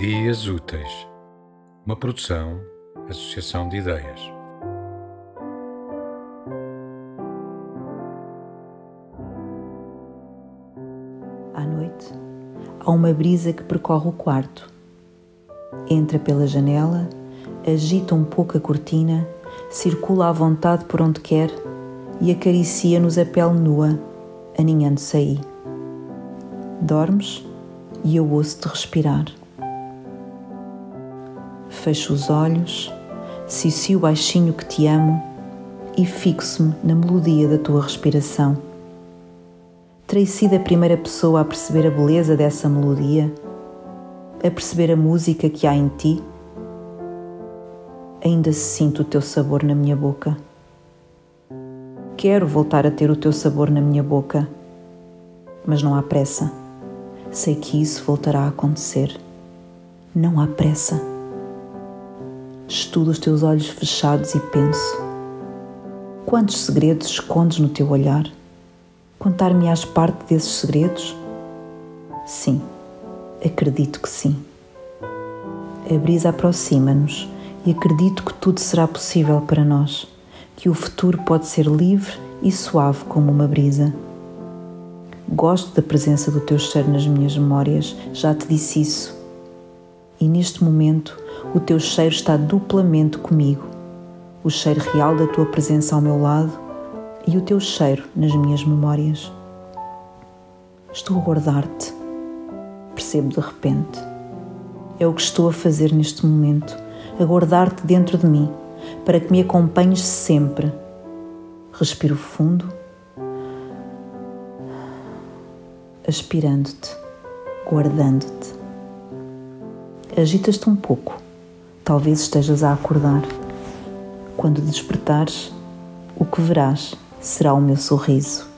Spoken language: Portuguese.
Memórias Úteis, uma produção, associação de ideias. À noite, há uma brisa que percorre o quarto. Entra pela janela, agita um pouco a cortina, circula à vontade por onde quer e acaricia-nos a pele nua, aninhando-se aí. Dormes e eu ouço-te respirar. Fecho os olhos, cicio baixinho que te amo e fixo-me na melodia da tua respiração. Terei sido a primeira pessoa a perceber a beleza dessa melodia, a perceber a música que há em ti. Ainda sinto o teu sabor na minha boca. Quero voltar a ter o teu sabor na minha boca, mas não há pressa. Sei que isso voltará a acontecer. Não há pressa. Estudo os teus olhos fechados e penso: quantos segredos escondes no teu olhar? Contar-me-ás parte desses segredos? Sim, acredito que sim. A brisa aproxima-nos e acredito que tudo será possível para nós, que o futuro pode ser livre e suave como uma brisa. Gosto da presença do teu cheiro nas minhas memórias, já te disse isso. E neste momento o teu cheiro está duplamente comigo. O cheiro real da tua presença ao meu lado e o teu cheiro nas minhas memórias. Estou a guardar-te, percebo de repente. É o que estou a fazer neste momento, a guardar-te dentro de mim, para que me acompanhes sempre. Respiro fundo, aspirando-te, guardando-te. Agitas-te um pouco Talvez estejas a acordar. Quando despertares, o que verás será o meu sorriso.